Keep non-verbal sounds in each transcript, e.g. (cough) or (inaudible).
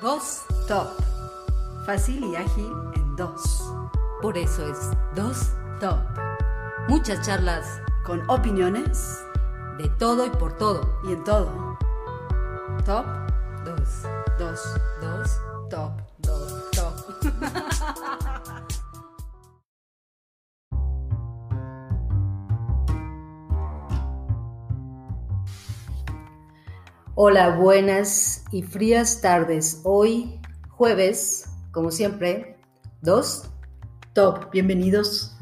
Dos Top. Fácil y ágil en dos. Por eso es Dos Top. Muchas charlas Con opiniones de todo y por todo. y en todo. Top 2. 2. 2. Top. Hola, buenas y frías tardes. Hoy, jueves, como siempre, dos. Top, bienvenidos.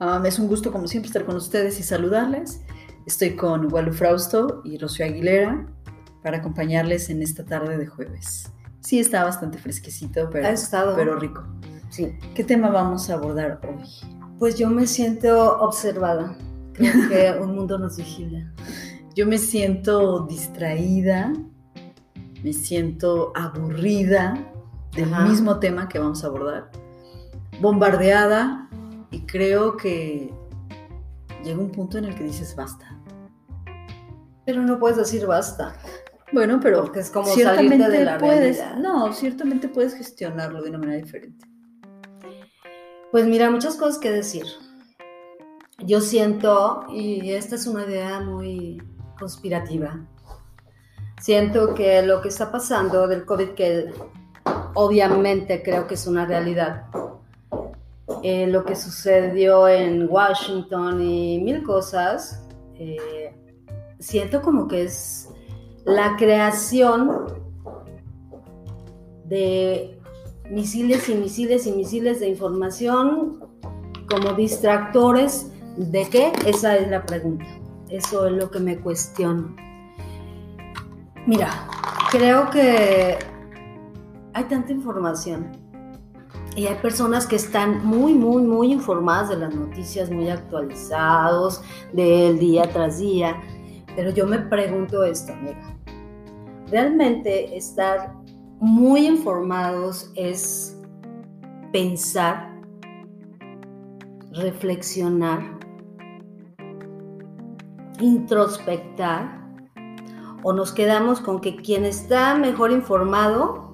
Um, es un gusto, como siempre, estar con ustedes y saludarles. Estoy con Walu Frausto y Rocío Aguilera para acompañarles en esta tarde de jueves. Sí, está bastante fresquecito, pero, Ha estado. pero rico. Sí. ¿Qué tema vamos a abordar hoy? Pues yo me siento observada. Creo que un mundo nos vigila. Yo me siento distraída, me siento aburrida del Ajá. mismo tema que vamos a abordar, bombardeada y creo que llega un punto en el que dices basta. Pero no puedes decir basta. Bueno, pero Porque es como ciertamente salirte de la puedes, realidad. no, ciertamente puedes gestionarlo de una manera diferente. Pues mira, muchas cosas que decir. Yo siento, y esta es una idea muy conspirativa, siento que lo que está pasando del COVID, que obviamente creo que es una realidad, eh, lo que sucedió en Washington y mil cosas, eh, siento como que es la creación de misiles y misiles y misiles de información como distractores de qué? Esa es la pregunta. Eso es lo que me cuestiono. Mira, creo que hay tanta información y hay personas que están muy, muy, muy informadas de las noticias, muy actualizados del día tras día, pero yo me pregunto esto, mira, realmente estar muy informados es pensar, reflexionar, introspectar, o nos quedamos con que quien está mejor informado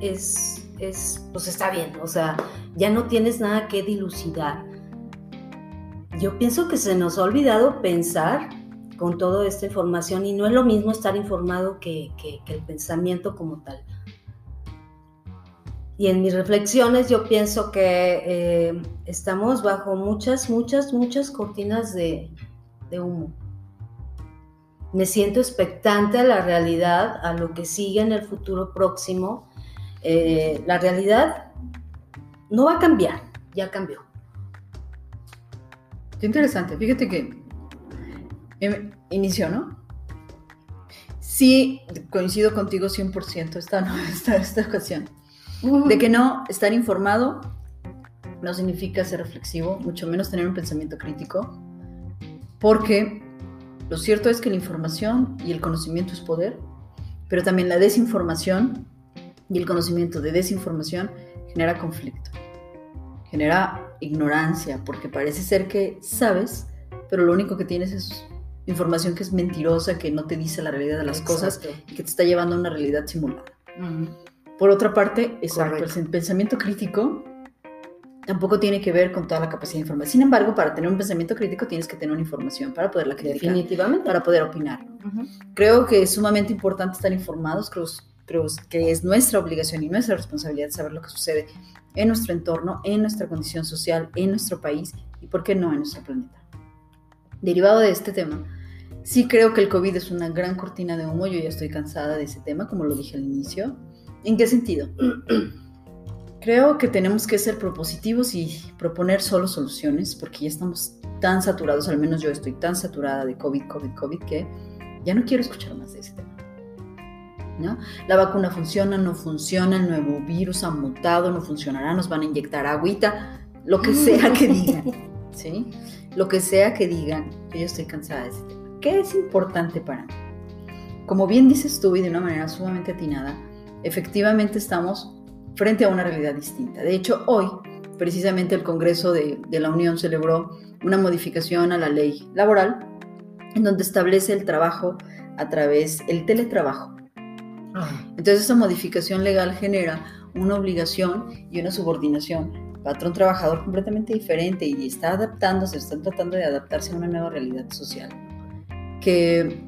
es, es, pues está bien, o sea, ya no tienes nada que dilucidar. Yo pienso que se nos ha olvidado pensar con toda esta información y no es lo mismo estar informado que, que- el pensamiento como tal. Y en mis reflexiones yo pienso que eh, estamos bajo muchas, muchas, muchas cortinas de, de humo. Me siento expectante a la realidad, a lo que sigue en el futuro próximo. Eh, la realidad no va a cambiar, ya cambió. Qué interesante, fíjate que em, inició, ¿no? Sí, coincido contigo 100% esta, no, (laughs) esta, esta ocasión. De que no estar informado no significa ser reflexivo, mucho menos tener un pensamiento crítico, porque lo cierto es que la información y el conocimiento es poder, pero también la desinformación y el conocimiento de desinformación genera conflicto, genera ignorancia, porque parece ser que sabes, pero lo único que tienes es información que es mentirosa, que no te dice la realidad de las cosas y que te está llevando a una realidad simulada. Por otra parte, exacto, Correcto. el pensamiento crítico tampoco tiene que ver con toda la capacidad de informar. Sin embargo, para tener un pensamiento crítico tienes que tener una información para poderla criticar, Definitivamente. para poder opinar. Creo que es sumamente importante estar informados, creo, creo que es nuestra obligación y nuestra responsabilidad saber lo que sucede en nuestro entorno, en nuestra condición social, en nuestro país y, por qué no, en nuestro planeta. Derivado de este tema, sí creo que el COVID es una gran cortina de humo, yo ya estoy cansada de ese tema, como lo dije al inicio. ¿En qué sentido? (clears throat) Creo que tenemos que ser propositivos y proponer solo soluciones, porque ya estamos tan saturados, al menos yo estoy tan saturada de COVID, COVID, COVID, que ya no quiero escuchar más de ese tema. ¿No? La vacuna funciona, no funciona, el nuevo virus ha mutado, no funcionará, nos van a inyectar agüita, lo que (laughs) sea que digan, ¿sí? Lo que sea que digan, yo estoy cansada de ese tema. ¿Qué es importante para mí? Como bien dices tú y de una manera sumamente atinada, efectivamente estamos frente a una realidad distinta. De hecho, hoy, precisamente el Congreso de, de la Unión celebró una modificación a la ley laboral en donde establece el trabajo a través, el teletrabajo, Entonces esa modificación legal genera una obligación y una subordinación patrón trabajador completamente diferente y está adaptándose, están tratando de adaptarse a una nueva realidad social. Que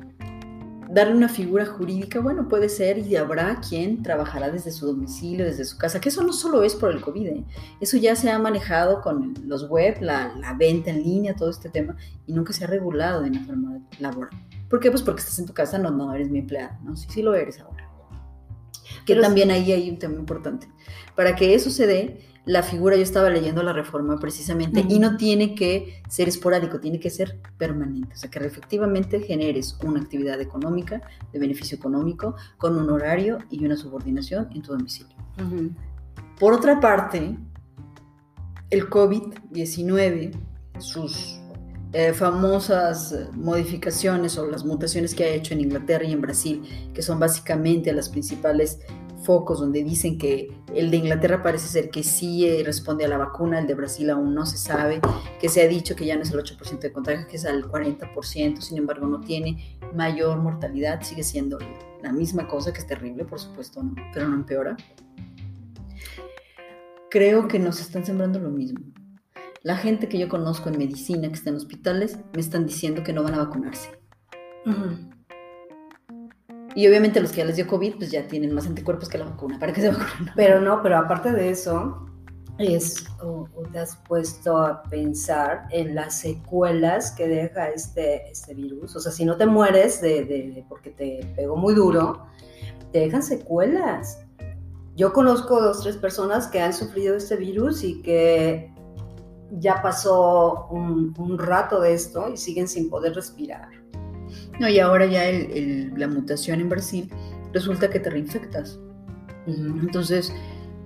darle una figura jurídica, bueno, puede ser y habrá quien trabajará desde su domicilio, desde su casa, que eso no solo es por el COVID, ¿eh? eso ya se ha manejado con los web, la, la, venta en línea, todo este tema, y nunca se ha regulado de una forma laboral. ¿Por qué? Pues porque estás en tu casa, no, no eres mi empleado, ¿no? Sí, sí lo eres ahora. Que Pero también ahí hay un tema importante. Para que eso se dé, la figura, yo estaba leyendo la reforma precisamente, y no tiene que ser esporádico, tiene que ser permanente. O sea, que efectivamente generes una actividad económica, de beneficio económico, con un horario y una subordinación en tu domicilio. Por otra parte, el COVID-19, sus eh, famosas modificaciones o las mutaciones que ha hecho en Inglaterra y en Brasil, que son básicamente las principales focos donde dicen que el de Inglaterra parece ser que sí eh, responde a la vacuna, el de Brasil aún no se sabe, que se ha dicho que ya no es el 8% de contagio, que es al 40%, sin embargo no tiene mayor mortalidad, sigue siendo la misma cosa, que es terrible, por supuesto, ¿no? pero no empeora. Creo que nos están sembrando lo mismo. La gente que yo conozco en medicina, que está en hospitales, me están diciendo que no van a vacunarse. Y obviamente los que ya les dio COVID, pues ya tienen más anticuerpos que la vacuna. ¿Para que se vacunen? (laughs) Pero no, pero aparte de eso, es, o, te has puesto a pensar en las secuelas que deja este, este virus. O sea, si no te mueres de, de, porque te pegó muy duro, te dejan secuelas. Yo conozco dos, tres personas que han sufrido este virus y que ya pasó un, un rato de esto y siguen sin poder respirar. No, y ahora ya la mutación en Brasil resulta que te reinfectas. Entonces,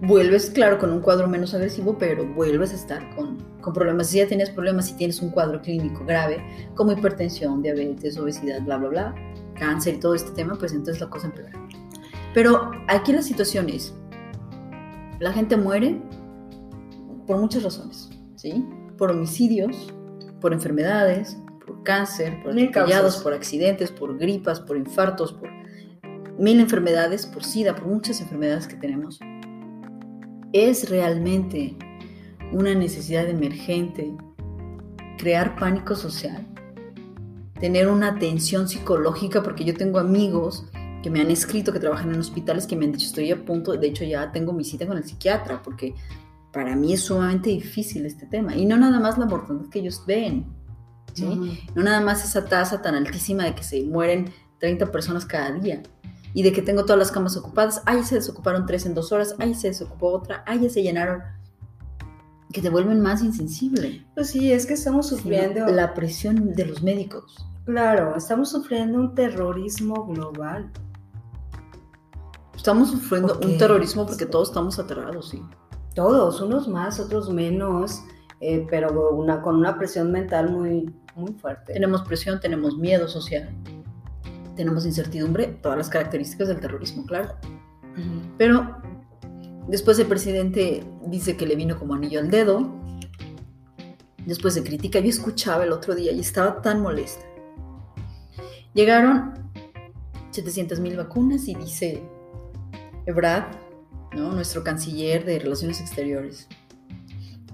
vuelves, claro, con un cuadro menos agresivo, pero vuelves a estar con, con, problemas. Si ya tienes problemas, si tienes un cuadro clínico grave, como hipertensión, diabetes, obesidad, bla, bla, bla, cáncer y todo este tema, pues entonces la cosa empeora. Pero aquí la situación es, la gente muere por muchas razones, ¿sí? Por homicidios, por enfermedades, por cáncer, por atropellados, por accidentes, por gripas, por infartos, por mil enfermedades, por SIDA, por muchas enfermedades que tenemos. Es realmente una necesidad emergente crear pánico social, tener una atención psicológica, porque yo tengo amigos que me han escrito que trabajan en hospitales que me han dicho estoy a punto, de hecho ya tengo mi cita con el psiquiatra, porque para mí es sumamente difícil este tema. Y no nada más la mortalidad que ellos ven, no nada más esa tasa tan altísima de que se mueren 30 personas cada día y de que tengo todas las camas ocupadas, ahí se desocuparon tres en dos horas, ahí se desocupó otra, ahí ya se llenaron, que te vuelven más insensible. Pues sí, es que estamos sufriendo... La presión de los médicos. Claro, estamos sufriendo un terrorismo global. Estamos sufriendo un terrorismo porque todos estamos aterrados, sí. Todos, unos más, otros menos, eh, pero una, con una presión mental muy, muy fuerte. Tenemos presión, tenemos miedo social, tenemos incertidumbre, todas las características del terrorismo, claro. Pero después el presidente dice que le vino como anillo al dedo, después se critica, yo escuchaba el otro día y estaba tan molesta. Llegaron 700 mil vacunas y dice Ebrard, ¿no? nuestro canciller de Relaciones Exteriores,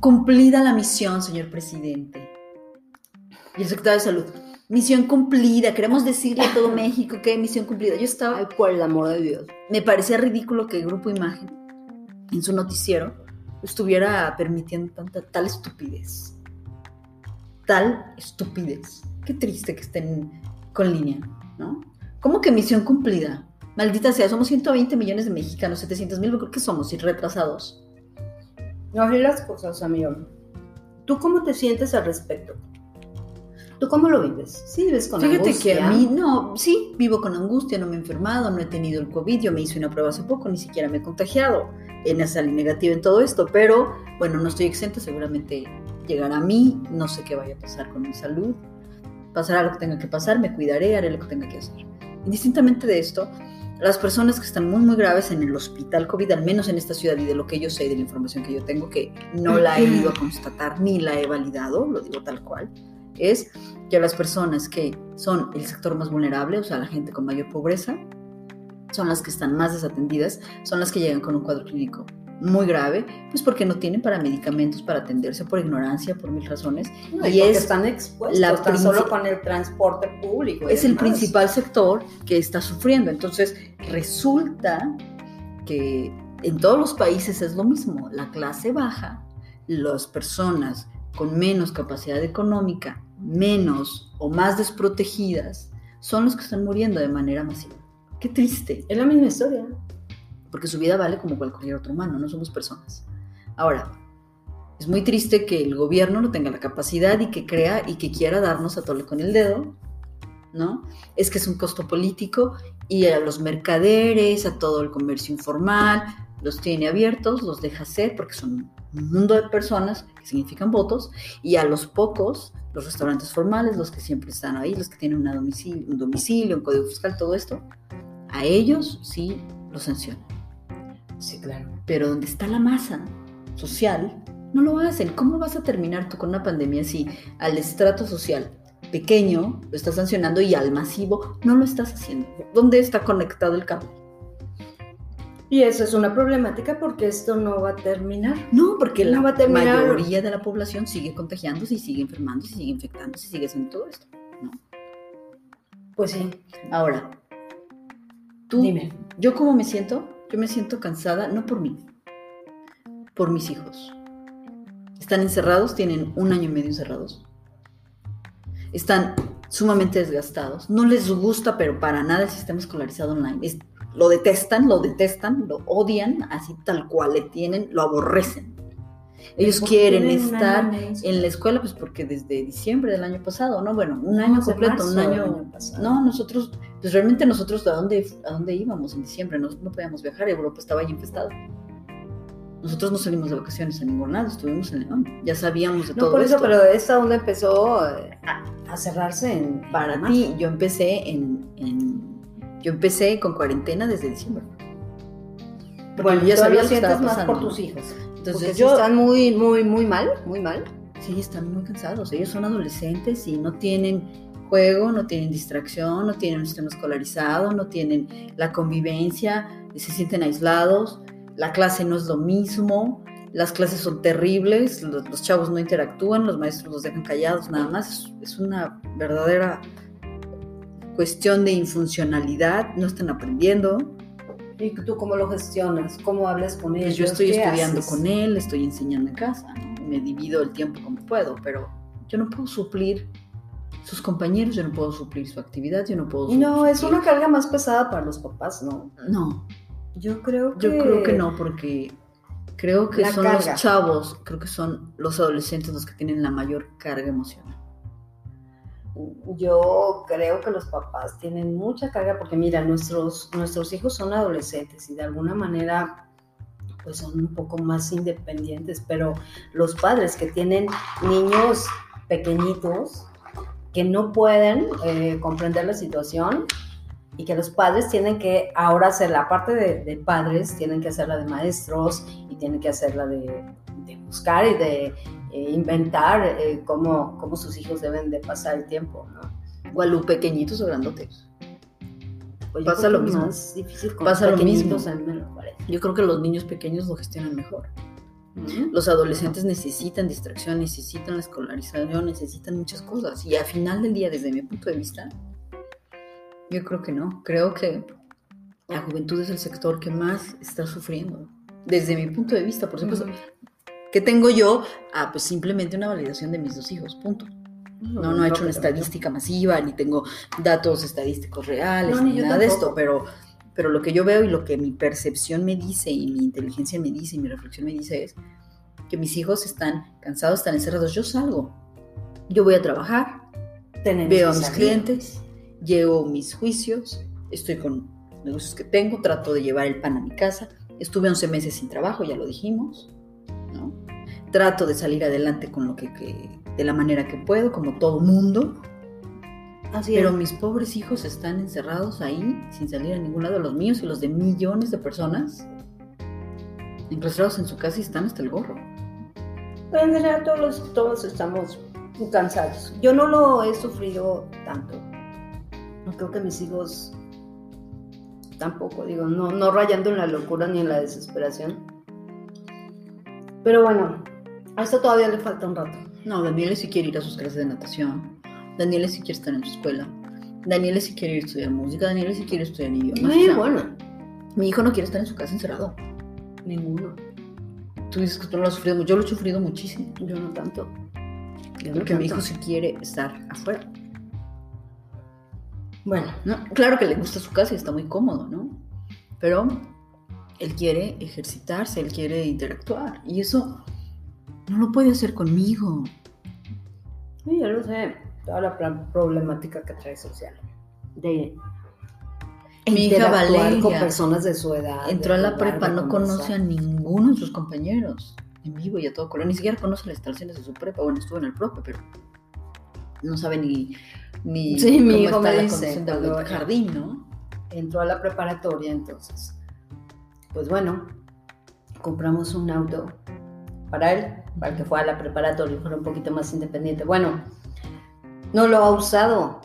cumplida la misión, señor presidente y el secretario de Salud. Misión cumplida, queremos decirle a todo (laughs) México que misión cumplida. Yo estaba... por el amor de Dios. Me parecía ridículo que el Grupo Imagen, en su noticiero, estuviera permitiendo tanta, tal estupidez. Tal estupidez. Qué triste que estén con línea, ¿no? ¿Cómo que misión cumplida? Maldita sea, somos 120 millones de mexicanos, 700 mil, creo que somos, y retrasados. No, las cosas, amigo. ¿Tú cómo te sientes al respecto? ¿Tú cómo lo vives? ¿Sí vives con angustia? Fíjate que a mí, no, sí, vivo con angustia, no me he enfermado, no he tenido el COVID, yo me hice una prueba hace poco, ni siquiera me he contagiado, en salí negativa en todo esto, pero bueno, no estoy exenta, seguramente llegará a mí, no sé qué vaya a pasar con mi salud, pasará lo que tenga que pasar, me cuidaré, haré lo que tenga que hacer. Indistintamente de esto, las personas que están muy, muy graves en el hospital COVID, al menos en esta ciudad y de lo que yo sé, de la información que yo tengo, que no la he ido a constatar ni la he validado, lo digo tal cual, es que las personas que son el sector más vulnerable, o sea, la gente con mayor pobreza, son las que están más desatendidas, son las que llegan con un cuadro clínico muy grave, pues porque no tienen para medicamentos para atenderse por ignorancia, por mil razones. No, y y es están expuestos, la tan solo con el transporte público. es el principal sector que está sufriendo. Entonces, resulta que en todos los países es lo mismo. La clase baja, las personas con menos capacidad económica, menos o más desprotegidas, son los que están muriendo de manera masiva. Qué triste, Es la misma historia. porque su vida vale como cualquier otro humano, no somos personas. Ahora, es muy triste que el gobierno no tenga la capacidad y que crea y que quiera darnos a tole con el dedo, ¿no? Es que es un costo político y a los mercaderes, a todo el comercio informal, los tiene abiertos, los deja hacer porque son un mundo de personas que significan votos y a los pocos, los restaurantes formales, los que siempre están ahí, los que tienen una domicilio, un domicilio, un código fiscal, todo esto, a ellos sí los sancionan. Sí, claro. Pero donde está la masa social, no lo hacen. ¿Cómo vas a terminar tú con una pandemia si al estrato social pequeño lo estás sancionando y al masivo no lo estás haciendo? ¿Dónde está conectado el cable? Y eso es una problemática porque esto no va a terminar. No, porque No la va a terminar. mayoría de la población sigue contagiándose y sigue enfermándose y sigue infectándose y sigue haciendo todo esto. ¿no? Pues sí. Ahora, tú, Dime. ¿yo cómo me siento? Yo me siento cansada, no por mí, por mis hijos. Están encerrados, tienen un año y medio encerrados. Están sumamente desgastados. No les gusta, pero para nada el sistema escolarizado online. Es- lo detestan, lo detestan, lo odian, así tal cual le tienen, lo aborrecen. Ellos ¿Por qué quieren estar en la escuela, pues porque desde diciembre del año pasado, ¿no? Bueno, un año completo, un año. año no, nosotros, pues realmente nosotros, ¿a dónde, a dónde íbamos en diciembre? No, no podíamos viajar, Europa estaba ya infestada. Nosotros no salimos de vacaciones a ningún lado, estuvimos en León. Ya sabíamos de No todo por eso, esto. pero esta onda empezó eh, a, a cerrarse en Para ti, yo empecé en, en- Yo empecé con cuarentena desde diciembre. Porque Bueno, ya sabía lo sientes más por tus hijos. Entonces yo... están muy, muy, muy mal, muy mal. Sí, están muy cansados. Ellos son adolescentes y no tienen juego, no tienen distracción, no tienen un sistema escolarizado, no tienen la convivencia, se sienten aislados, la clase no es lo mismo, las clases son terribles, los, los chavos no interactúan, los maestros los dejan callados nada más. Es, es una verdadera cuestión de infuncionalidad, no están aprendiendo. ¿Y tú cómo lo gestionas? ¿Cómo hablas con ellos? Pues yo estoy ¿Qué estudiando haces? con él, estoy enseñando en casa, ¿no? me divido el tiempo como puedo, pero yo no puedo suplir sus compañeros, yo no puedo suplir su actividad, yo no puedo Y no, es una carga más pesada para los papás, ¿no? No, Yo creo que... yo creo que no, porque creo que La son carga. los chavos, creo que son los adolescentes los que tienen la mayor carga emocional. Yo creo que los papás tienen mucha carga porque mira, nuestros, nuestros hijos son adolescentes y de alguna manera pues son un poco más independientes, pero los padres que tienen niños pequeñitos que no pueden eh, comprender la situación y que los padres tienen que ahora hacer la parte de, padres, tienen que hacerla de maestros y tienen que hacerla de, de buscar y de eh, inventar eh, cómo, cómo sus hijos deben de pasar el tiempo, ¿no? Igual pequeñitos o grandotes. Pues Pasa lo mismo. más difícil con Pasa lo mismo. a mí me lo parece. Yo creo que los niños pequeños lo gestionan mejor. ¿no? Los adolescentes necesitan distracción, necesitan la escolarización, necesitan muchas cosas. Y al final del día, desde mi punto de vista, yo creo que no. Creo que la juventud es el sector que más está sufriendo. Desde mi punto de vista, por supuesto. ¿Qué tengo yo? Ah, pues simplemente una validación de mis dos hijos, punto. No, no he hecho una estadística masiva, ni tengo datos estadísticos reales, No, ni ni nada de esto, pero, pero lo que yo veo y lo que mi percepción me dice y mi inteligencia me dice y mi reflexión me dice es que mis hijos están cansados, están encerrados. Yo salgo, yo voy a trabajar, Tenemos veo a mis clientes, llevo mis juicios, estoy con los negocios que tengo, trato de llevar el pan a mi casa. Estuve 11 meses sin trabajo, ya lo dijimos, ¿no? Trato de salir adelante con lo que, que- de la manera que puedo, como todo mundo, Así pero es. mis pobres hijos están encerrados ahí sin salir a ningún lado, los míos y los de millones de personas, encarcelados en su casa y están hasta el gorro. Pero en general todos, todos estamos cansados. Yo no lo he sufrido tanto. No creo que mis hijos tampoco, digo, no, no rayando en la locura ni en la desesperación. Pero bueno, a esto todavía le falta un rato. No, Daniela sí quiere ir a sus clases de natación. Daniela sí quiere estar en su escuela. Daniela sí quiere ir a estudiar música. Daniela sí quiere estudiar idiomas. Muy O sea, bueno, Mi hijo no quiere estar en su casa encerrado. ninguno. Tú dices que tú no lo has sufrido. Yo lo he sufrido muchísimo. Yo no tanto. Yo no Porque mi tanto. hijo sí quiere estar afuera. Bueno, ¿no? Claro que le gusta su casa y está muy cómodo, ¿no? Pero él quiere ejercitarse, él quiere interactuar. Y eso no lo puede hacer conmigo. sí, yo lo sé, toda la problemática que trae social. De Mi hija Valeria con personas de su edad. Entró a la jugar, prepa, no conoce a ninguno de sus compañeros. En vivo y a todo color. Ni siquiera conoce las instalaciones de su prepa. Bueno, estuvo en el prope, pero no sabe ni, ni Sí, mi cómo hijo está me la dice, del jardín, ¿no? entró a la preparatoria, entonces, pues bueno, compramos un auto para él, para que fuera a la preparatoria y fuera un poquito más independiente. Bueno, no lo ha usado.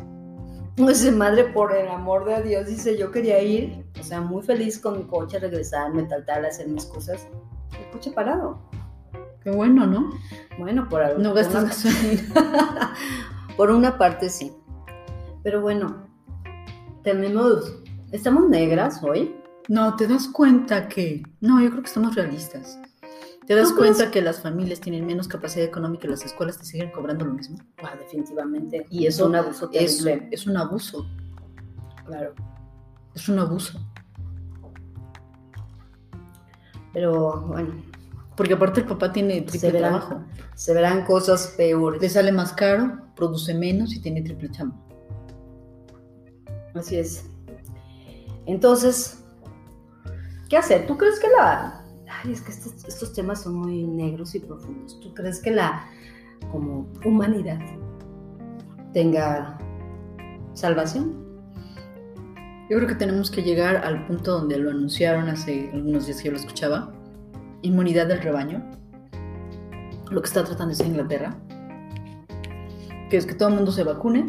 Ese madre, por el amor de Dios, dice, yo quería ir, o sea, muy feliz con mi coche, regresarme, tal, tal, hacer mis cosas. El coche parado. Qué bueno, ¿no? Bueno, por algo. No gastas gasolina. (laughs) por una parte sí. Pero bueno, tenemos, estamos negras hoy. No, te das cuenta que. No, yo creo que estamos realistas. ¿Te das ¿Tú crees? cuenta que las familias tienen menos capacidad económica y las escuelas te siguen cobrando lo mismo? Ah, definitivamente. Y es un abuso Es, es un abuso. Claro. Es un abuso. Pero bueno, Porque aparte el papá tiene triple Se trabajo. se verán cosas Le peores. sale más caro, produce menos y tiene triple chamba. Así es. Entonces, ¿qué hacer? ¿Tú crees que la... Ay, es que estos, estos temas son muy negros y profundos. ¿Tú crees que la, como humanidad, tenga salvación? Yo creo que tenemos que llegar al punto donde lo anunciaron hace algunos días que yo lo escuchaba. Inmunidad del rebaño. Lo que está tratando hacer Inglaterra. Que es que todo el mundo se vacune.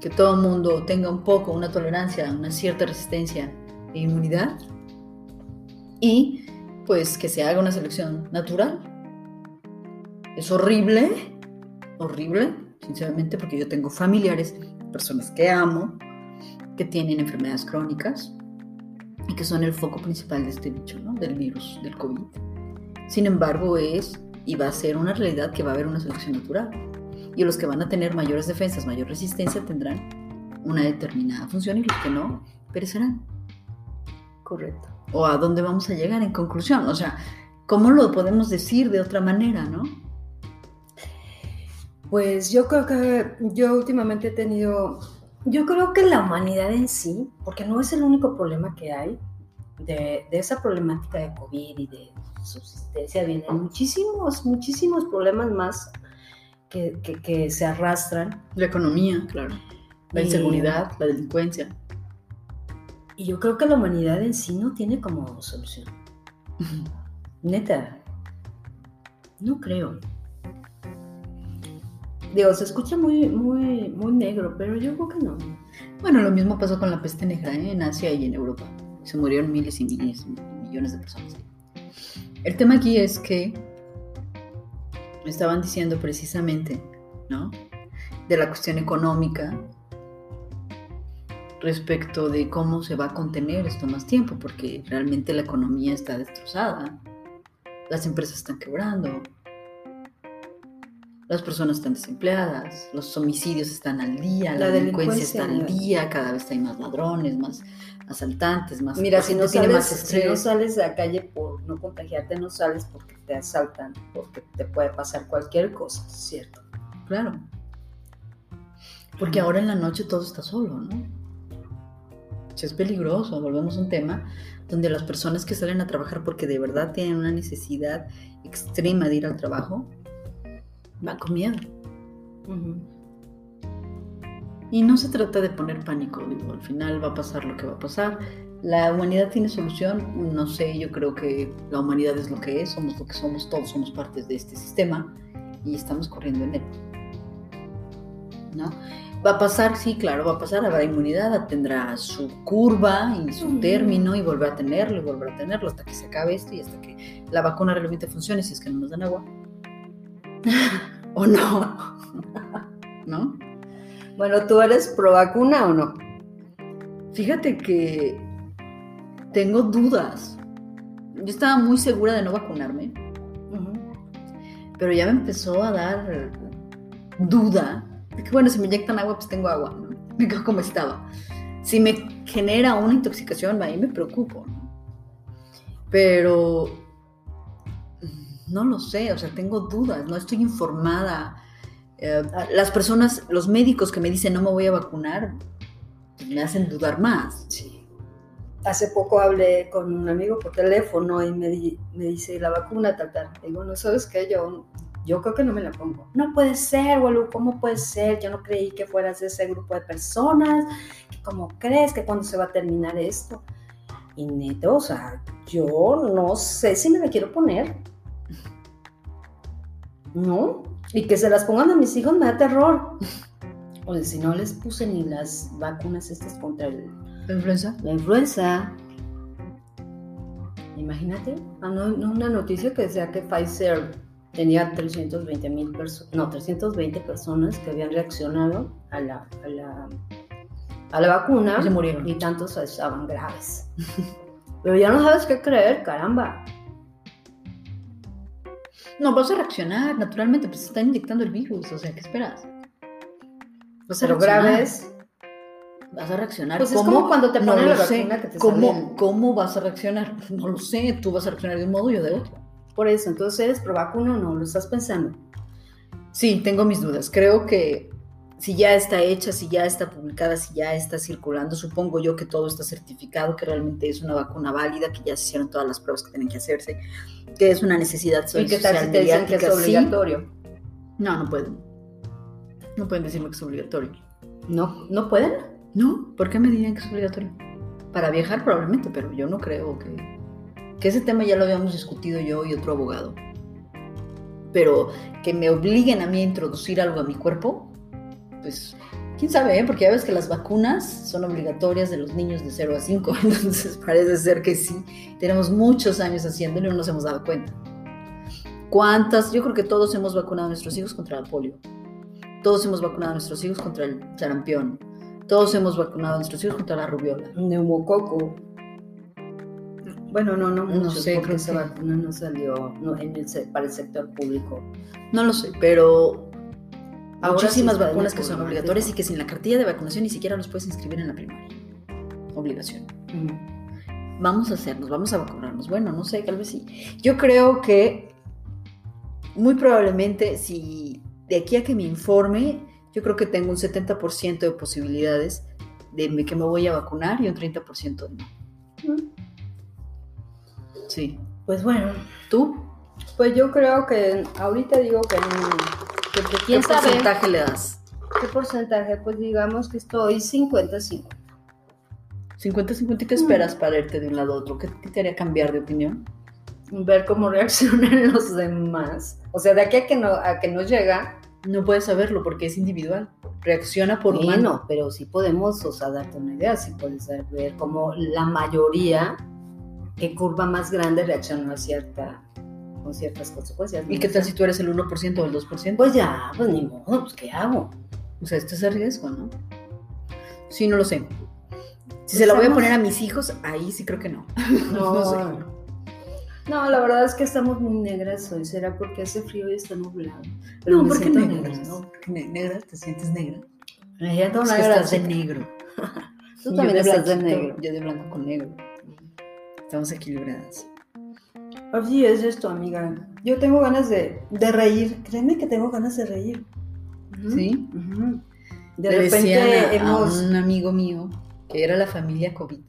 Que todo el mundo tenga un poco, una tolerancia, una cierta resistencia e inmunidad. Y pues que se haga una selección natural. Es horrible, horrible, sinceramente, porque yo tengo familiares, personas que amo, que tienen enfermedades crónicas y que son el foco principal de este bicho, ¿no? Del virus, del COVID. Sin embargo, es y va a ser una realidad que va a haber una selección natural. Y los que van a tener mayores defensas, mayor resistencia, tendrán una determinada función y los que no, perecerán. Correcto. ¿O a dónde vamos a llegar en conclusión? O sea, ¿cómo lo podemos decir de otra manera, no? Pues yo creo que yo últimamente he tenido, yo creo que la humanidad en sí, porque no es el único problema que hay, de, de esa problemática de COVID y de subsistencia, vienen muchísimos, muchísimos problemas más que, que- que se arrastran. La economía, claro. La Y- inseguridad, la delincuencia. Y yo creo que la humanidad en sí no tiene como solución. Neta. No creo. Digo, se escucha muy, muy, muy negro, pero yo creo que no. Bueno, lo mismo pasó con la peste negra ¿eh? en Asia y en Europa. Se murieron miles y miles millones de personas. El tema aquí es que estaban diciendo precisamente, ¿no? De la cuestión económica respecto de cómo se va a contener esto más tiempo, porque realmente la economía está destrozada, las empresas están quebrando, las personas están desempleadas, los homicidios están al día, la, La delincuencia, está al día, cada vez hay más ladrones, más asaltantes, más Mira, si no, sales, más si no sales a la calle por no contagiarte, no sales porque te asaltan, porque te puede pasar cualquier cosa, ¿cierto? Claro. Porque ahora en la noche todo está solo, ¿no? Es peligroso, volvemos a un tema donde las personas que salen a trabajar porque de verdad tienen una necesidad extrema de ir al trabajo, van con miedo. Y no se trata de poner pánico, digo, al final va a pasar lo que va a pasar. La humanidad tiene solución, no sé, yo creo que la humanidad es lo que es, somos lo que somos, todos somos partes de este sistema y estamos corriendo en él. ¿no? Va a pasar, sí, claro, va a pasar, habrá inmunidad, tendrá su curva y su término y volverá a tenerlo y volverá a tenerlo hasta que se acabe esto y hasta que la vacuna realmente funcione, si es que no nos dan agua. (laughs) o no. (laughs) ¿No? Bueno, ¿tú eres pro vacuna o no? Fíjate que tengo dudas. Yo estaba muy segura de no vacunarme, pero ya me empezó a dar duda. De que bueno, si me inyectan agua, pues tengo agua, ¿no? (laughs) Me quedo como estaba. Si me genera una intoxicación, ahí me preocupo. Pero mm, no lo sé, o sea, tengo dudas, no estoy informada. Eh, las personas, los médicos que me dicen no me voy a vacunar, me hacen dudar más. Sí. Hace poco hablé con un amigo por teléfono y me, di- me dice la vacuna, tal, tal. Digo, no sabes qué, yo, yo creo que no me la pongo. No puede ser, boludo, ¿cómo puede ser? Yo no creí que fueras de ese grupo de personas. que ¿Cómo crees que cuándo se va a terminar esto? Y neto, o sea, yo no sé si me la quiero poner. ¿No? Y que se las pongan a mis hijos me da terror. O sea, si no les puse ni las vacunas estas contra el ¿La influenza? la influenza. Imagínate, ah, no, no, una noticia que decía que Pfizer tenía 320 mil personas, no, 320 personas que habían reaccionado a la, a la, a la vacuna Y se murieron. y tantos estaban graves. Pero ya no sabes qué creer, caramba. No, vas a reaccionar, naturalmente, pues están inyectando el virus, o sea, ¿qué esperas? Vas a Pero reaccionar, graves. Vas a reaccionar. Pues es como cuando te ponen la sé. vacuna que te ¿Cómo, ¿Cómo vas a reaccionar? No lo sé, tú vas a reaccionar de un modo y yo de otro. Por eso, entonces eres pro vacuna o no, lo estás pensando. Sí, tengo mis dudas. Creo que si ya está hecha, si ya está publicada, si ya está circulando, supongo yo que todo está certificado, que realmente es una vacuna válida, que ya se hicieron todas las pruebas que tienen que hacerse, que es una necesidad ¿Y social qué tal si te dicen que es sí. obligatorio? No, no pueden. No pueden decirme que es obligatorio. ¿No, ¿No pueden? No, ¿por qué me dirían que es obligatorio? Para viajar probablemente, pero yo no creo que... Que ese tema ya lo habíamos discutido yo y otro abogado. Pero que me obliguen a mí a introducir algo a mi cuerpo, pues quién sabe, ¿eh? porque ya ves que las vacunas son obligatorias de los niños de 0 a 5, (laughs) entonces parece ser que sí. Tenemos muchos años haciéndolo y no nos hemos dado cuenta. ¿Cuántas? Yo creo que todos hemos vacunado a nuestros hijos contra el polio. Todos hemos vacunado a nuestros hijos contra el sarampión. Todos hemos vacunado a nuestros hijos contra la rubiola. Neumococo. Bueno, no, no, No muchos, sé, porque esa que- vacuna no salió no, en el para el sector público. No lo sé, pero Ahora muchísimas vacunas que son obligatorias y que sin la cartilla de vacunación ni siquiera los puedes inscribir en la primaria. Obligación. Vamos a hacernos, vamos a vacunarnos. Bueno, no sé, tal vez sí. Yo creo que muy probablemente si de aquí a que me informe, yo creo que tengo un 70% de posibilidades de que me voy a vacunar y un 30% de no. Mm. Sí. Pues bueno, ¿Tú? pues yo creo que ahorita digo que, mm, que, quién ¿Qué sabe porcentaje le das? qué porcentaje, pues digamos que estoy 50-50. 50-50, ¿y qué esperas para irte de un lado a otro? ¿Qué, qué te haría cambiar de opinión? Ver cómo reaccionan (laughs) los demás. O sea, de aquí a que no, a que no llega, No puedes saberlo porque es individual. Reacciona por humano. bueno, pero sí podemos, o sea, darte una idea, sí puedes ver cómo la mayoría, qué curva más grande reaccionó a cierta, con ciertas consecuencias. ¿Y qué tal si tú eres el 1% o el 2%? Pues ya, pues ni modo, pues ¿qué hago? O sea, esto es el riesgo, ¿no? Sí, no lo sé. Si se la voy a poner a mis hijos, ahí sí creo que no. (laughs) No, No sé. No, la verdad es que estamos muy negras hoy. ¿Será porque hace frío y está nublado? No, me ¿por qué siento negra? negras. No, porque ne- negra, te sientes negra. Me siento Es que negra, estás de negro. (laughs) Tú también estás de negro. Yo de blanco con negro. Estamos equilibradas. Así es esto, amiga. Yo tengo ganas de, de reír. Créeme que tengo ganas de reír. ¿Sí? De Le repente a, a hemos... un amigo mío que era la familia COVID.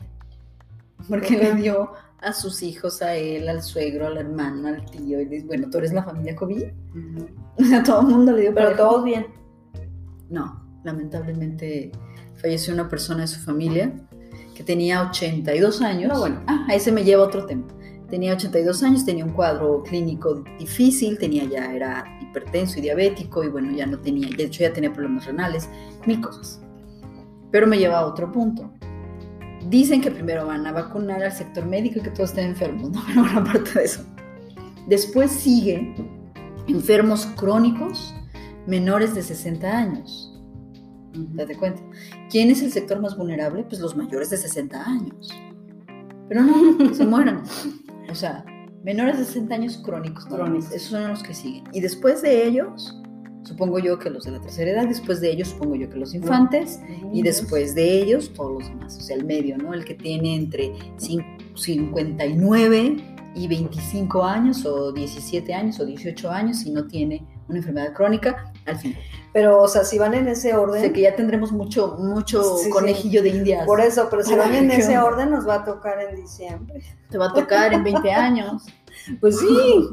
Porque le dio a sus hijos, a él, al suegro, al hermano, al tío. Y dice, bueno, tú eres la familia COVID. Ujú. (laughs) O sea, todo el mundo le dio Pero todos bien. No, lamentablemente falleció una persona de su familia que tenía 82 años. No, bueno. Ah, ese me lleva a otro tema. Tenía 82 años, tenía un cuadro clínico difícil, tenía ya, era hipertenso y diabético y bueno, ya no tenía, de hecho ya tenía problemas renales, mil cosas. Pero me lleva a otro punto. Dicen que primero van a vacunar al sector médico y que todos estén enfermos, no, pero (laughs) bueno, aparte de eso. Después sigue enfermos crónicos menores de 60 años. Date cuenta. ¿Quién es el sector más vulnerable? Pues los mayores de 60 años. Pero no, se mueran. O sea, menores de 60 años crónicos. Crónicos. Esos son los que siguen. Y después de ellos, supongo yo que los de la tercera edad, después de ellos, supongo yo que los infantes, y después de ellos, todos los demás. O sea, el medio, ¿no? El que tiene entre cin- 59 y 25 años, o 17 años, o 18 años, y no tiene una enfermedad crónica, al final. Pero, o sea, si van en ese O orden, sea, que ya tendremos mucho, mucho Sí, sí. conejillo de indias. por eso, pero si van en ese orden nos va a tocar en diciembre. Te va a tocar en 20 (laughs) años. Pues sí,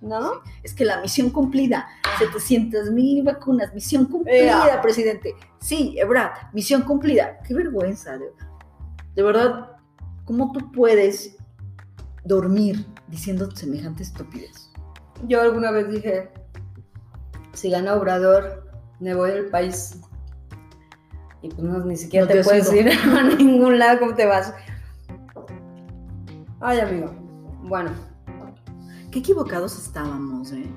¿no? Es que la misión cumplida, 700 mil vacunas, misión cumplida, Ea. presidente. Sí, Ebrad, misión cumplida. Qué vergüenza, de, de verdad. ¿Cómo tú puedes dormir diciendo semejante estupidez? Yo alguna vez dije, si gana Obrador, me voy del país. Y pues no, ni siquiera No te, te puedes ir (laughs) a ningún lado, ¿cómo te vas? Ay, amigo. Bueno, Qué equivocados estábamos, ¿eh?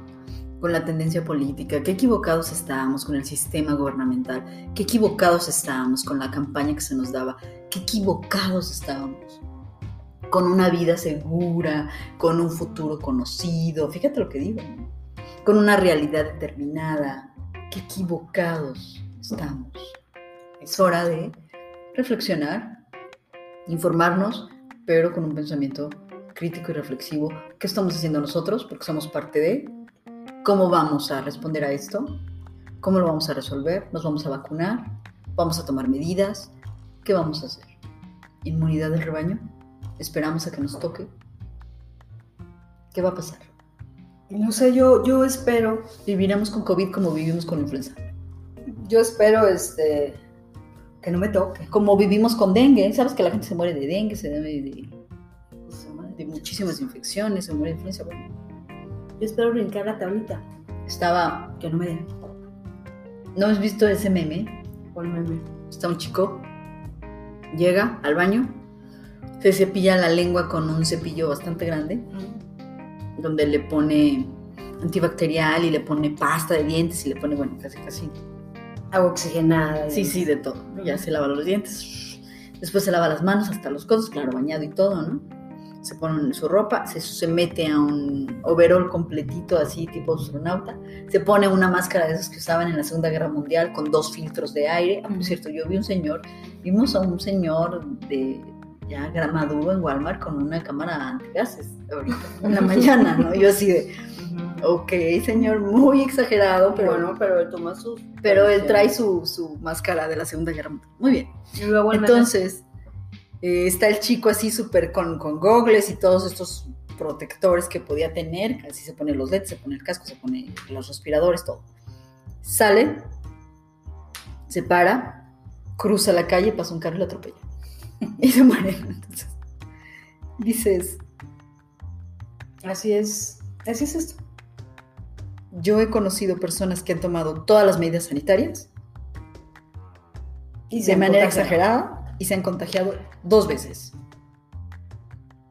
Con la tendencia política, qué equivocados estábamos con el sistema gubernamental, qué equivocados estábamos con la campaña que se nos daba, qué equivocados estábamos con una vida segura, con un futuro conocido, fíjate lo que digo, ¿no? con una realidad determinada, qué equivocados estamos. Es hora de reflexionar, informarnos, pero con un pensamiento crítico y reflexivo. ¿Qué estamos haciendo nosotros? Porque somos parte de. ¿Cómo vamos a responder a esto? ¿Cómo lo vamos a resolver? ¿Nos vamos a vacunar? ¿Vamos a tomar medidas? ¿Qué vamos a hacer? ¿Inmunidad del rebaño? ¿Esperamos a que nos toque? ¿Qué va a pasar? no sé, yo, yo espero, ¿Viviremos con COVID como vivimos con influenza? yo espero este que no me toque. Como vivimos con dengue. ¿Sabes que la gente se muere de dengue? Se muere de, de muchísimas infecciones, se muere de influenza. Bueno, Yo espero brincar la tablita, estaba. que no me den. ¿No has visto ese meme? ¿Cuál meme? Está un chico, llega al baño, se cepilla la lengua con un cepillo bastante grande, donde le pone antibacterial y le pone pasta de dientes y le pone, bueno, casi casi. Agua oxigenada. Sí, sí, de todo. Ya se lava los dientes, después se lava las manos hasta los codos, claro, bañado y todo, ¿no? Se pone su ropa, se, se mete a un overall completito así, tipo astronauta, se pone una máscara de esas que usaban en la Segunda Guerra Mundial con dos filtros de aire. Ah, por cierto, yo vi un señor, vimos a un señor de ya maduro en Walmart con una cámara antigases ahorita, en la (laughs) mañana, ¿no? Yo así de, ok, señor, muy exagerado, pero, bueno, pero él toma sus. pero él trae su, su máscara de la Segunda Guerra Mundial. Muy bien. Y luego Entonces, eh, está el chico así súper con, con gogles y todos estos protectores que podía tener. Así se pone los leds, se pone el casco, se pone los respiradores, todo. Sale, se para, cruza la calle, pasa un carro y lo atropella. (laughs) Y se muere. Entonces, dices, Así es. Así es esto. yo he conocido personas que han tomado todas las medidas sanitarias Y de manera exagerada y se han contagiado dos veces.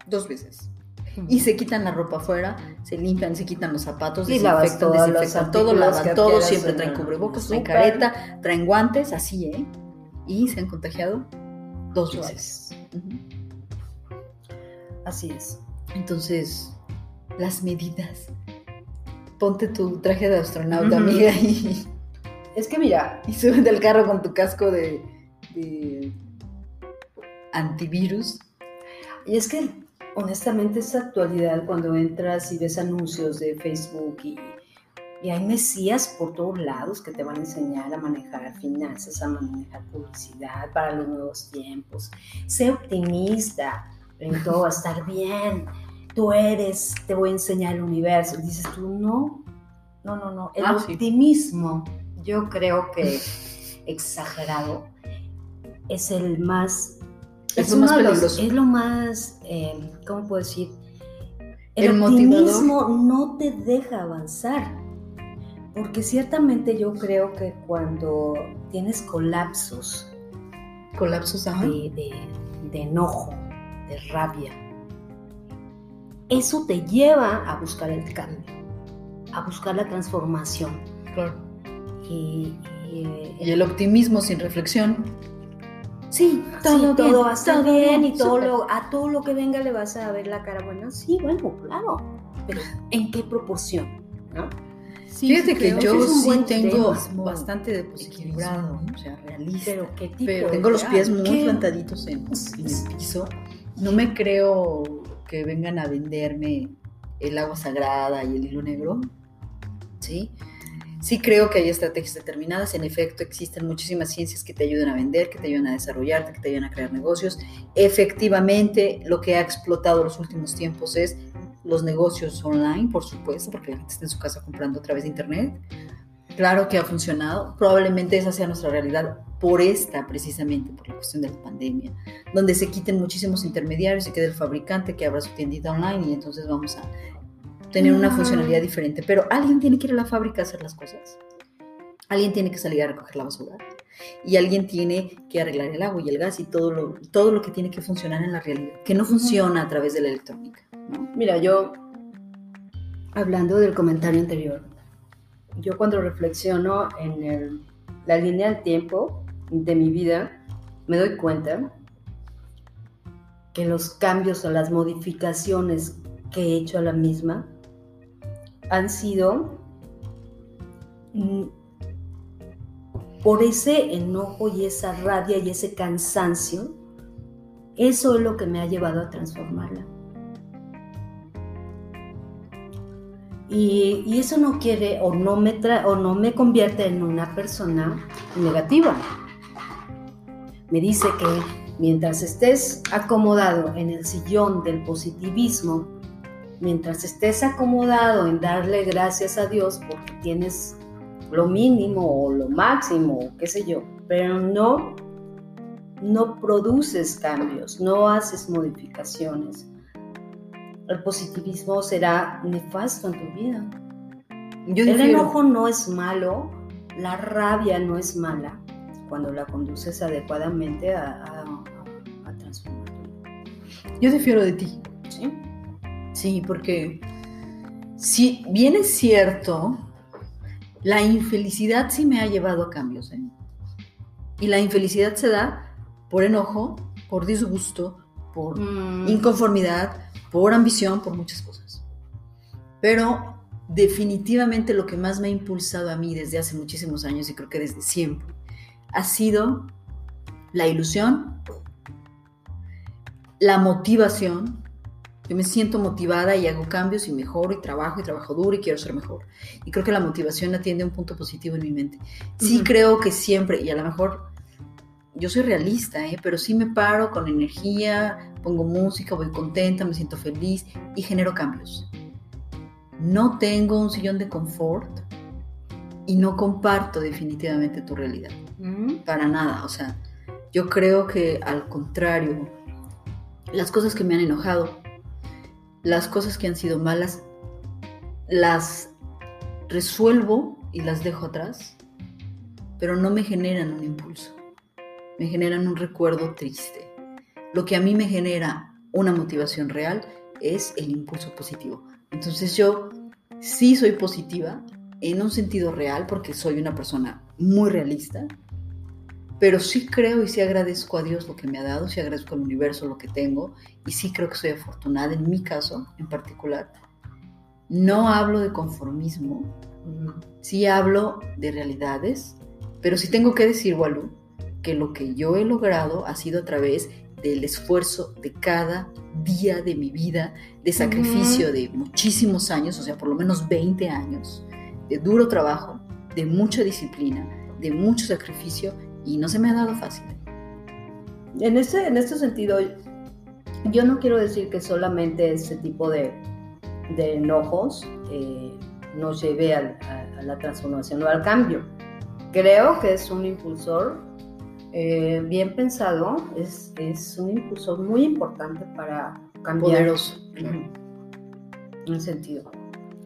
Dos veces. y se quitan la ropa afuera, se limpian, se quitan los zapatos, Y desinfectan, todos los desinfectan todo, lavan todo, siempre en traen cubrebocas, traen careta, traen guantes, así, ¿eh? Y se han contagiado dos veces. Así es. Entonces, las medidas. Ponte tu traje de astronauta, amiga, y, Es que mira, y súbete al carro con tu casco de, de antivirus. y es que honestamente esta actualidad cuando entras y ves anuncios de Facebook y, y hay mesías por todos lados que te van a enseñar a manejar finanzas, a manejar publicidad para los nuevos tiempos. Sé optimista, en todo va a estar bien. Tú eres, te voy a enseñar el universo. Y dices tú, no, no, no, no. El Ah, sí. optimismo, yo creo que exagerado, es el más Es lo más los- peligroso. es lo más, eh, ¿cómo puedo decir? El, El motivador. optimismo no te deja avanzar. Porque ciertamente yo creo que cuando tienes colapsos Colapsos, de, de- de enojo, de rabia, eso te lleva a buscar el cambio, a buscar la transformación. Claro. Y, y, eh, Y el optimismo sin reflexión. Sí, Todo sí, bien, todo va a estar todo bien, bien, y todo lo, a todo lo que venga le vas a ver la cara buena. Sí, bueno, claro. Pero ¿en qué proporción? ¿no? Fíjate que yo sí tengo bastante de equilibrado, o sea, realista. Pero qué tipo Pero tengo los pies muy ¿Qué? plantaditos en, en el piso. No me creo que vengan a venderme el agua sagrada y el hilo negro. ¿Sí? Sí creo que hay estrategias determinadas. En efecto, existen muchísimas ciencias que te ayudan a vender, que te ayudan a desarrollarte, que te ayudan a crear negocios. Efectivamente, lo que ha explotado los últimos tiempos es los negocios online, por supuesto, porque la gente está en su casa comprando a través de Internet. Claro que ha funcionado. Probablemente esa sea nuestra realidad por esta, precisamente, por la cuestión de la pandemia, donde se quiten muchísimos intermediarios y quede el fabricante que abra su tiendita online y entonces vamos a tener una Ah. funcionalidad diferente. Pero alguien tiene que ir a la fábrica a hacer las cosas. Alguien tiene que salir a recoger la basura. Y alguien tiene que arreglar el agua y el gas y todo lo, todo lo que tiene que funcionar en la realidad, que no funciona a través de la electrónica. ¿no? Mira, yo, hablando del comentario anterior, yo cuando reflexiono en el- la línea del tiempo de mi vida, me doy cuenta que los cambios o las modificaciones que he hecho a la misma han sido mm, por ese enojo y esa rabia y ese cansancio, eso es lo que me ha llevado a transformarla. Y, eso no quiere o no, me o no me convierte en una persona negativa. Me dice que mientras estés acomodado en el sillón del positivismo, mientras estés acomodado en darle gracias a Dios porque tienes lo mínimo o lo máximo, qué sé yo, pero no, no produces cambios, no haces modificaciones el positivismo será nefasto en tu vida. Yo El difiero. enojo no es malo, la rabia no es mala cuando la conduces adecuadamente a, a, a transformar tu vida. Yo difiero de ti. ¿sí? Sí, porque si bien es cierto, la infelicidad sí me ha llevado a cambios. ¿eh? Y la infelicidad se da por enojo, por disgusto, por Mm, inconformidad, por ambición, por muchas cosas. Pero definitivamente lo que más me ha impulsado a mí desde hace muchísimos años y creo que desde siempre ha sido la ilusión, la motivación. Yo me siento motivada y hago cambios y mejoro y trabajo y trabajo duro y quiero ser mejor. Y creo que la motivación atiende a un punto positivo en mi mente. Sí Ujú. creo que siempre, y a lo mejor yo soy realista, ¿eh? pero sí me paro con energía, pongo música, voy contenta, me siento feliz y genero cambios. No tengo un sillón de confort y no comparto definitivamente tu realidad, mm, para nada. O sea, yo creo que al contrario, las cosas que me han enojado, las cosas que han sido malas, las resuelvo y las dejo atrás, pero no me generan un impulso me generan un recuerdo triste. Lo que a mí me genera una motivación real es el impulso positivo. Entonces yo sí soy positiva en un sentido real porque soy una persona muy realista, pero sí creo y sí agradezco a Dios lo que me ha dado, sí agradezco al universo lo que tengo y sí creo que soy afortunada en mi caso en particular. No hablo de conformismo, sí hablo de realidades, pero sí tengo que decir, Walú, que lo que yo he logrado ha sido a través del esfuerzo de cada día de mi vida, de sacrificio de muchísimos años, o sea, por lo menos 20 años, de duro trabajo, de mucha disciplina, de mucho sacrificio, y no se me ha dado fácil. En este, en este sentido, yo no quiero decir que solamente ese tipo de, de enojos eh, nos lleve al- a, a la transformación o al cambio. Creo que es un impulsor eh, bien pensado, es, es un impulsor muy importante para cambiar. Poderoso. En ese sentido.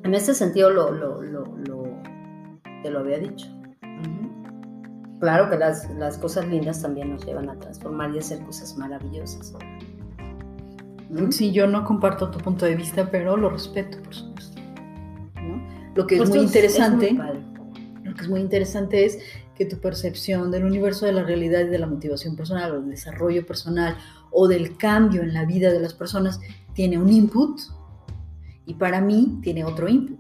En este sentido lo, lo, lo, lo, te lo había dicho. Claro que las, las cosas lindas también nos llevan a transformar y hacer cosas maravillosas. Sí, yo no comparto tu punto de vista, pero lo respeto, por supuesto. ¿no? Lo que es Pues muy es- interesante, es muy lo que es muy interesante es que tu percepción del universo de la realidad y de la motivación personal o del desarrollo personal o del cambio en la vida de las personas tiene un input y para mí tiene otro input,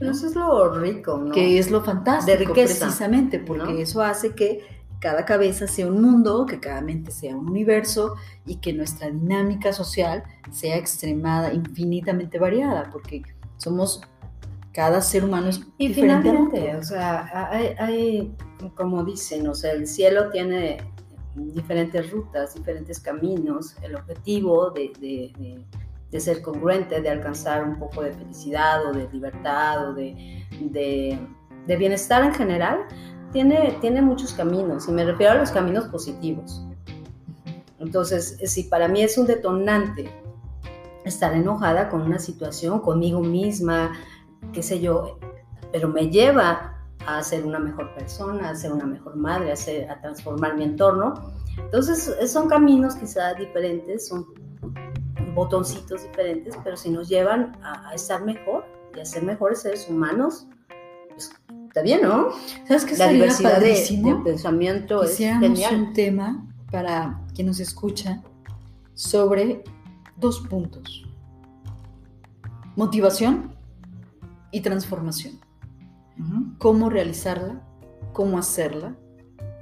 Pero eso es lo rico, ¿no? que es lo fantástico De riqueza, precisamente, porque ¿no? eso hace que cada cabeza sea un mundo, que cada mente sea un universo y que nuestra dinámica social sea extremada, infinitamente variada, porque somos, cada ser humano es Y diferente al finalmente, o sea, hay, hay, como dicen, o sea, el cielo tiene diferentes rutas, diferentes caminos. El objetivo de, de- de- de ser congruente, de alcanzar un poco de felicidad o de libertad o de, de- bienestar en general, tiene, tiene muchos caminos. Y me refiero a los caminos positivos. Entonces, si para mí es un detonante estar enojada con una situación, conmigo misma, qué sé yo, pero me lleva a ser una mejor persona, a ser una mejor madre, a, a transformar mi entorno. Entonces, son caminos quizás diferentes, son botoncitos diferentes, pero si nos llevan a, a estar mejor y a ser mejores seres humanos, pues, está bien, ¿no? ¿Sabes qué La diversidad de, de pensamiento es genial. un tema para quien nos escucha sobre dos puntos. Motivación y transformación. Cómo realizarla, cómo hacerla,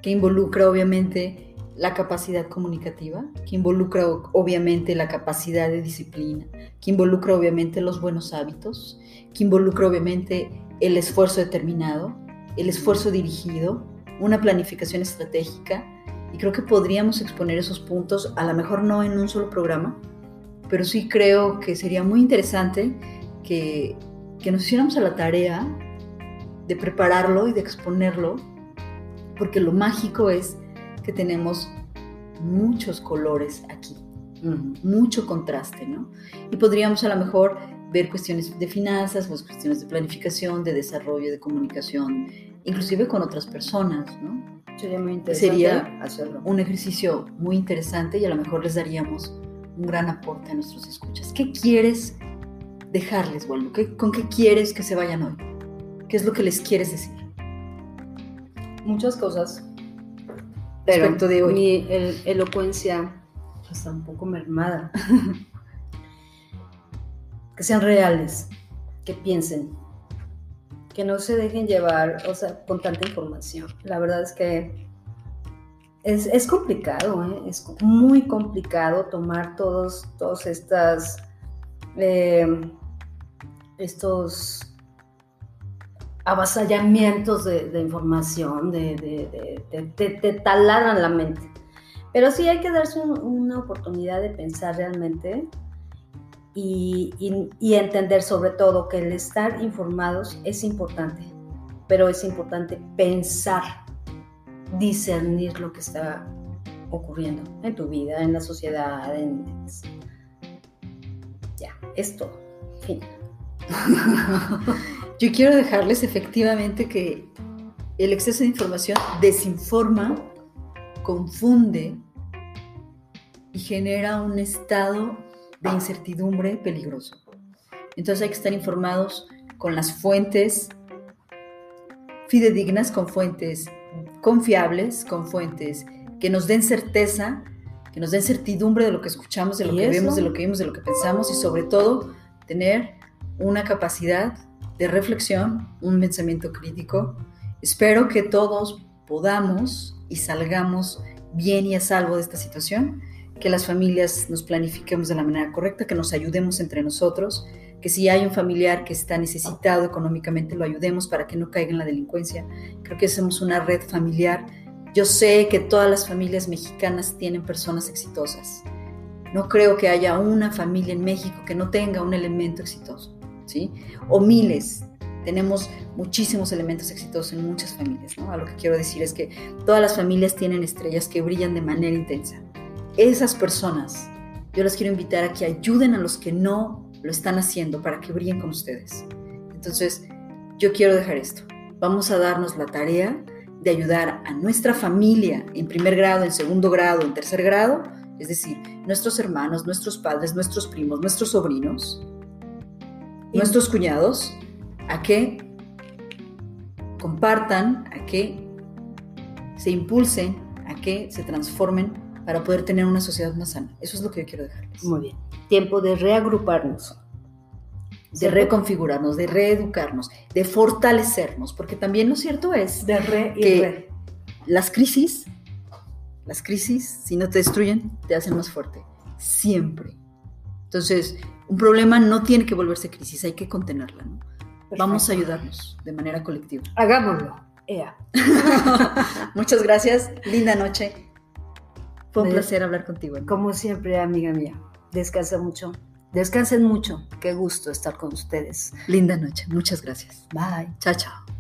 que involucra obviamente la capacidad comunicativa, que involucra obviamente la capacidad de disciplina, que involucra obviamente los buenos hábitos, que involucra obviamente el esfuerzo determinado, el esfuerzo dirigido, una planificación estratégica. Y creo que podríamos exponer esos puntos, a lo mejor no en un solo programa, pero sí creo que sería muy interesante que, que nos hiciéramos a la tarea de prepararlo y de exponerlo, porque lo mágico es que tenemos muchos colores aquí, Ujú. mucho contraste, ¿no? Y podríamos a lo mejor ver cuestiones de finanzas, pues cuestiones de planificación, de desarrollo, de comunicación, inclusive con otras personas, ¿no? Sería muy interesante Sería hacerlo. un ejercicio muy interesante y a lo mejor les daríamos un gran aporte a nuestros escuchas. ¿Qué quieres dejarles, Waldo? ¿Qué- ¿Con qué quieres que se vayan hoy? ¿Qué es lo que les quieres decir? muchas cosas. Pero de hoy. mi el- elocuencia está un poco mermada. (laughs) que sean reales, que piensen, que no se dejen llevar, o sea, con tanta información. La verdad es que es, es complicado, ¿eh? es muy complicado tomar todos, todos estas, eh, estos avasallamientos de, de información, de, te taladran la mente. Pero sí hay que darse un- una oportunidad de pensar realmente y, y- y entender sobre todo que el estar informados es importante, pero es importante pensar, discernir lo que está ocurriendo en tu vida, en la sociedad, en... Ya, es todo. Fin. (laughs) Yo quiero dejarles efectivamente que el exceso de información desinforma, confunde y genera un estado de incertidumbre peligroso. Entonces hay que estar informados con las fuentes fidedignas, con fuentes confiables, con fuentes que nos den certeza, que nos den certidumbre de lo que escuchamos, de lo ¿Y que eso? vemos, de lo que vimos, de lo que pensamos y sobre todo tener una capacidad de reflexión, un pensamiento crítico. Espero que todos podamos y salgamos bien y a salvo de esta situación, que las familias nos planifiquemos de la manera correcta, que nos ayudemos entre nosotros, que si hay un familiar que está necesitado económicamente, lo ayudemos para que no caiga en la delincuencia. Creo que hacemos una red familiar. Yo sé que todas las familias mexicanas tienen personas exitosas. No creo que haya una familia en México que no tenga un elemento exitoso, ¿sí? O miles. Tenemos muchísimos elementos exitosos en muchas familias. A lo que quiero decir es que todas las familias tienen estrellas que brillan de manera intensa. Esas personas, yo las quiero invitar a que ayuden a los que no lo están haciendo para que brillen con ustedes. Entonces, yo quiero dejar esto. vamos a darnos la tarea de ayudar a nuestra familia en primer grado, en segundo grado, en tercer grado, es decir, nuestros hermanos, nuestros padres, nuestros primos, nuestros sobrinos, nuestros cuñados, a que compartan, a que se impulsen, a que se transformen para poder tener una sociedad más sana. Eso es lo que yo quiero dejarles. Muy bien. Tiempo de reagruparnos. De reconfigurarnos, de reeducarnos, de fortalecernos, porque también lo cierto es De re y que re. las crisis, las crisis, si no te destruyen, te hacen más fuerte. Siempre. Entonces, un problema no tiene que volverse crisis, hay que contenerla. ¿no? Vamos a ayudarnos de manera colectiva. Hagámoslo. Ea. (laughs) Muchas gracias, linda noche. Fue un Me- placer hablar contigo. Como siempre, amiga mía. Descansa mucho. Descansen mucho. Qué gusto estar con ustedes. Linda noche, muchas gracias. Bye. Chao, chao.